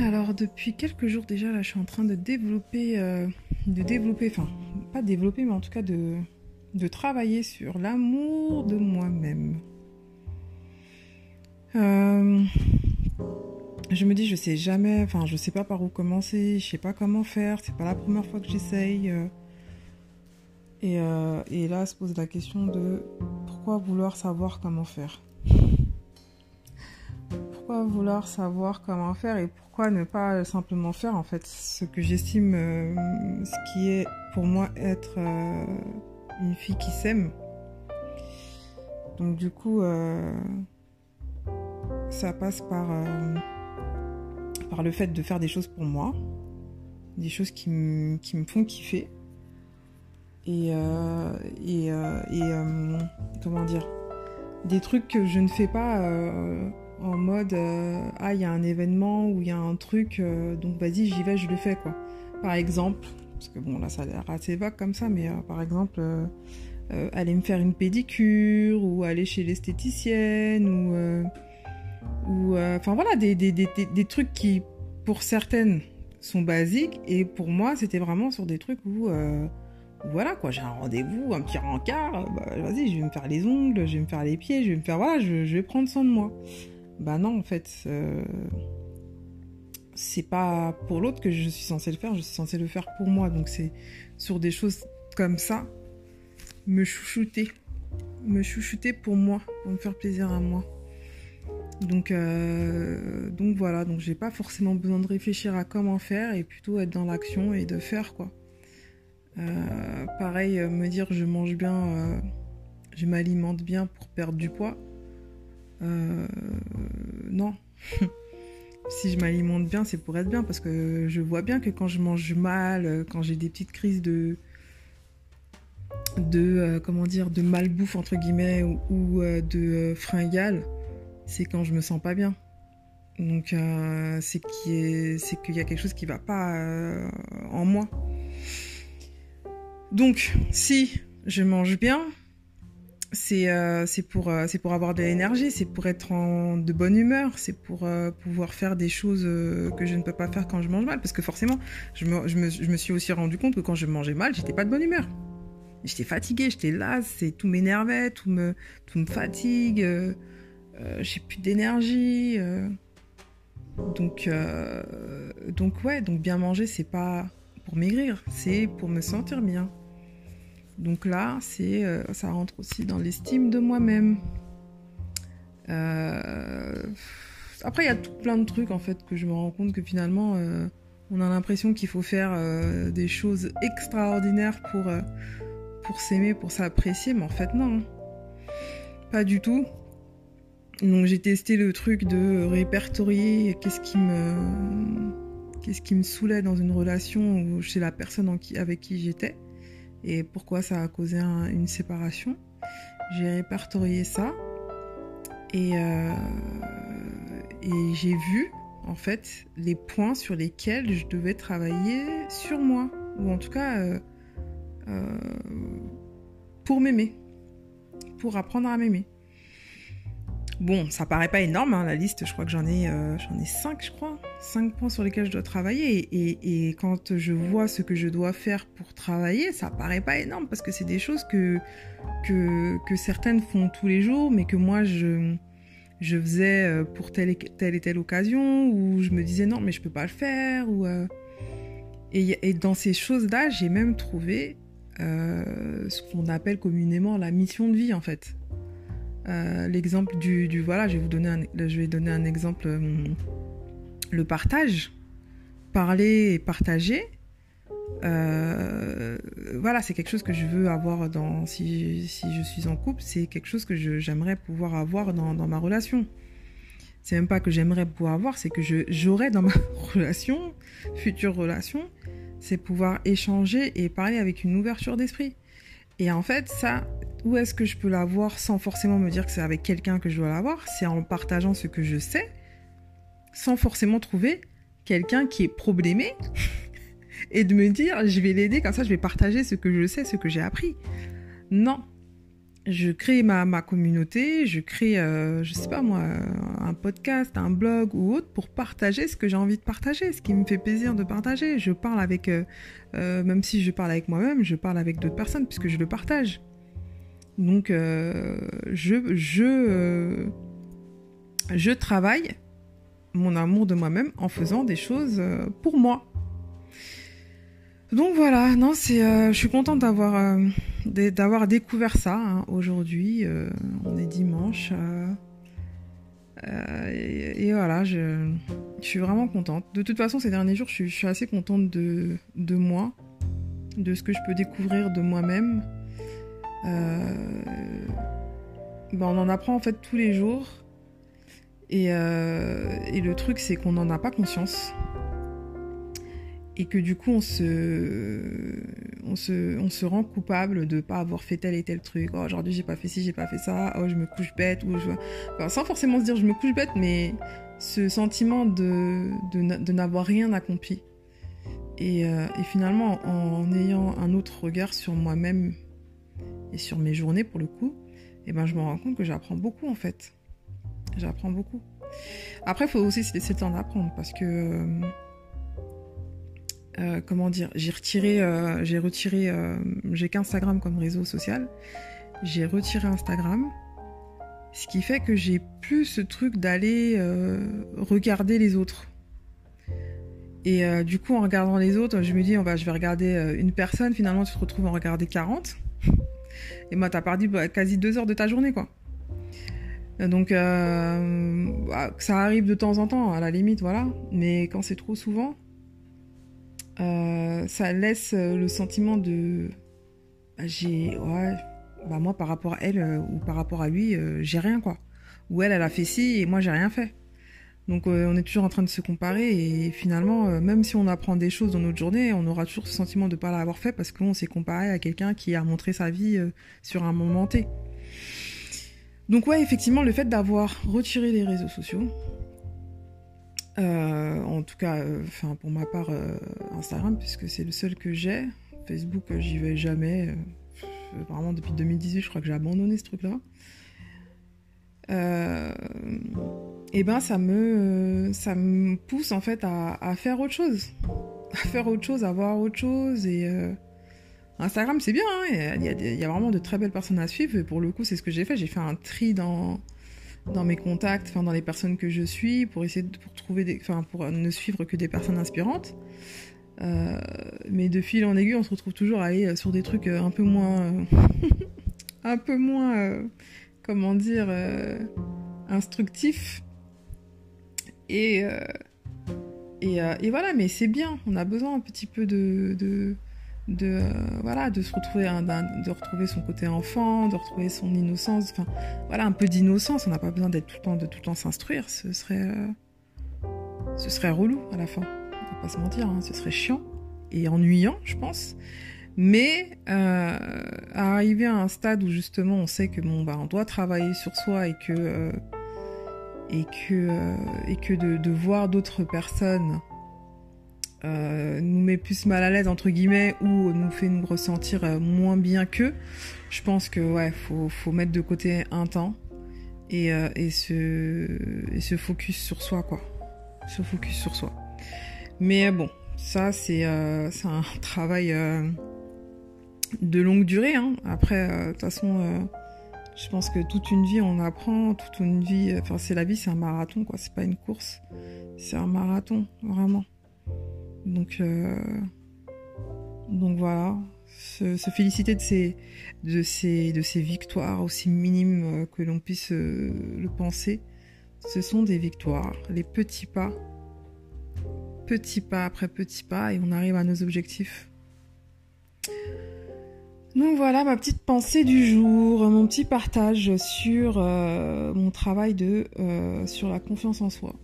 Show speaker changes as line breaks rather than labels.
Alors depuis quelques jours déjà là je suis en train de développer, euh, de développer, enfin pas développer mais en tout cas de, travailler sur l'amour de moi-même. Euh, je me dis je sais jamais, enfin je sais pas par où commencer, je sais pas comment faire, c'est pas la première fois que j'essaye. euh. et, et là se pose la question de pourquoi vouloir savoir comment faire vouloir savoir comment faire et pourquoi ne pas simplement faire en fait ce que j'estime euh, ce qui est pour moi être euh, une fille qui s'aime. Donc du coup euh, ça passe par par le fait de faire des choses pour moi, des choses qui, me- qui font kiffer et et, et, comment dire des trucs que je ne fais pas en mode euh, ah il y a un événement ou il y a un truc euh, donc vas-y j'y vais je le fais quoi par exemple parce que bon là ça a l'air assez vague comme ça mais euh, par exemple aller me faire une pédicure ou aller chez l'esthéticienne ou enfin voilà des, des, des, des, trucs qui pour certaines sont basiques et pour moi c'était vraiment sur des trucs où voilà quoi, j'ai un rendez-vous, un petit rencard, bah, vas-y, je vais me faire les ongles, je vais me faire les pieds, je vais me faire, voilà, je vais prendre soin de moi. Bah non, en fait, euh, c'est pas pour l'autre que je suis censée le faire, je suis censée le faire pour moi. Donc c'est sur des choses comme ça, me chouchouter, me chouchouter pour moi, pour me faire plaisir à moi. Donc, euh, donc voilà, donc j'ai pas forcément besoin de réfléchir à comment faire et plutôt être dans l'action et de faire quoi. Euh, pareil, me dire je mange bien, je m'alimente bien pour perdre du poids. Euh, non. si je m'alimente bien, c'est pour être bien parce que je vois bien que quand je mange mal, euh, quand j'ai des petites crises de de euh, comment dire de malbouffe entre guillemets ou, de fringale, c'est quand je me sens pas bien. Donc c'est qu'il y, a quelque chose qui va pas en moi. Donc, si je mange bien, c'est euh, euh, c'est pour avoir de l'énergie, c'est pour être en, de bonne humeur, c'est pour euh, pouvoir faire des choses que je ne peux pas faire quand je mange mal. Parce que forcément, je me, suis aussi rendu compte que quand je mangeais mal, j'étais pas de bonne humeur. J'étais fatiguée, j'étais lasse, tout m'énervait, tout me, tout me fatigue, j'ai plus d'énergie. donc, donc, ouais, donc bien manger, c'est pas pour maigrir, c'est pour me sentir bien. Donc là, c'est, euh, ça rentre aussi dans l'estime de moi-même. Euh, Après, il y a tout plein de trucs en fait que je me rends compte que finalement, euh, on a l'impression qu'il faut faire des choses extraordinaires pour, s'aimer, pour s'apprécier, mais en fait non, pas du tout. Donc j'ai testé le truc de répertorier qu'est-ce qui me qu'est-ce saoulait dans une relation chez la personne avec qui j'étais et pourquoi ça a causé un- une séparation? J'ai répertorié ça et, euh, et j'ai vu en fait les points sur lesquels je devais travailler sur moi ou en tout cas euh, euh, pour m'aimer, pour apprendre à m'aimer. Bon, ça paraît pas énorme, hein, la liste, je crois que j'en ai, 5, je crois. 5 points sur lesquels je dois travailler. Et, quand je vois ce que je dois faire pour travailler, ça paraît pas énorme parce que c'est des choses que, certaines font tous les jours, mais que moi, je, je faisais euh, pour telle et, telle occasion, ou je me disais non, mais je peux pas le faire. Ou, euh, et, dans ces choses-là, j'ai même trouvé euh, ce qu'on appelle communément la mission de vie, en fait. L'exemple du, voilà je vais vous donner un, je donner un exemple le partage parler et partager euh, voilà c'est quelque chose que je veux avoir dans si, je suis en couple c'est quelque chose que j'aimerais pouvoir avoir dans, ma relation. C'est même pas que j'aimerais pouvoir avoir c'est que j'aurais dans ma relation future relation c'est pouvoir échanger et parler avec une ouverture d'esprit. Et en fait ça où est-ce que je peux l'avoir sans forcément me dire que c'est avec quelqu'un que je dois l'avoir? C'est en partageant ce que je sais, sans forcément trouver quelqu'un qui est problémé et de me dire je vais l'aider comme ça, je vais partager ce que je sais, ce que j'ai appris. Non, je crée ma, ma communauté, je crée, euh, je sais pas moi, un podcast, un blog ou autre pour partager ce que j'ai envie de partager, ce qui me fait plaisir de partager. Je parle avec, euh, euh, même si je parle avec moi-même, je parle avec d'autres personnes puisque je le partage. Donc, je, je, je travaille mon amour de moi-même en faisant des choses pour moi. Donc voilà, non, c'est, je suis contente d'avoir d'avoir découvert ça hein, aujourd'hui. Euh, on est dimanche. Euh, euh, et, voilà, je, suis vraiment contente. De toute façon, ces derniers jours, je suis, assez contente de, de, moi, de ce que je peux découvrir de moi-même. Ben, on en apprend en fait tous les jours. Et, et le truc, c'est qu'on n'en a pas conscience et que du coup on se, on se, on se rend coupable de pas avoir fait tel et tel truc. Oh, aujourd'hui j'ai pas fait ci, j'ai pas fait ça. Oh, je me couche bête ou je... sans forcément se dire je me couche bête, mais ce sentiment de, de, n'avoir rien accompli. Et, euh, et, finalement, en ayant un autre regard sur moi-même et sur mes journées pour le coup, eh ben je me rends compte que j'apprends beaucoup en fait. J'apprends beaucoup. Après, il faut aussi se laisser le temps d'apprendre parce que euh, euh, comment dire, j'ai retiré, euh, j'ai retiré, euh, j'ai qu'Instagram comme réseau social. J'ai retiré Instagram, ce qui fait que j'ai plus ce truc d'aller regarder les autres. Et du coup, en regardant les autres, je me dis, on va, je vais regarder une personne. Finalement, tu te retrouves à regarder 40. Et moi, t'as perdu bah, quasi deux heures de ta journée, quoi. Donc, bah, ça arrive de temps en temps, à la limite, voilà. Mais quand c'est trop souvent, euh, ça laisse euh, le sentiment de bah, j'ai bah moi par rapport à elle euh, ou par rapport à lui j'ai rien quoi. Ou elle elle a fait ci et moi j'ai rien fait. Donc on est toujours en train de se comparer et finalement même si on apprend des choses dans notre journée on aura toujours ce sentiment de ne pas l'avoir fait parce qu'on s'est comparé à quelqu'un qui a montré sa vie sur un moment T donc ouais effectivement le fait d'avoir retiré les réseaux sociaux euh, en tout cas, euh, pour ma part, euh, Instagram, puisque c'est le seul que j'ai. Facebook, j'y vais jamais. vraiment, depuis 2018, je crois que j'ai abandonné ce truc-là. et ben, ça me, ça me pousse en fait à, faire autre chose. À faire autre chose, à voir autre chose. Et Instagram, c'est bien, hein, il y, a vraiment de très belles personnes à suivre. Pour le coup, c'est ce que j'ai fait. J'ai fait un tri dans dans mes contacts, dans les personnes que je suis, pour essayer de pour trouver des, pour ne suivre que des personnes inspirantes. Euh, mais de fil en aiguille, on se retrouve toujours à aller euh, sur des trucs euh, un peu moins, un peu moins, comment dire, instructifs. Et et, et, voilà, mais c'est bien. On a besoin un petit peu de, de de euh, voilà de se retrouver de retrouver son côté enfant de retrouver son innocence enfin voilà un peu d'innocence. On n'a pas besoin d'être tout le temps de tout le temps s'instruire. Ce serait euh, ce serait relou à la fin. On va pas se mentir hein, ce serait chiant et ennuyant je pense. Mais euh, arriver à un stade où justement on sait que bon bah on doit travailler sur soi et que et que et que de voir d'autres personnes euh, nous met plus mal à l'aise entre guillemets ou nous fait nous ressentir euh, moins bien qu'eux, je pense que ouais, faut, faut mettre de côté un temps et, euh, et, se, se focus sur soi quoi. Se focus sur soi. Mais bon, ça c'est un travail de longue durée. Hein. Après, de toute façon, je pense que toute une vie on apprend, toute une vie, enfin c'est la vie, c'est un marathon quoi, c'est pas une course, c'est un marathon vraiment. Donc, euh, donc voilà, se, féliciter de ces, victoires aussi minimes euh, que l'on puisse euh, le penser. Ce sont des victoires, les petits pas, petits pas après petits pas, et on arrive à nos objectifs. Donc voilà ma petite pensée du jour, mon petit partage sur mon travail de sur la confiance en soi.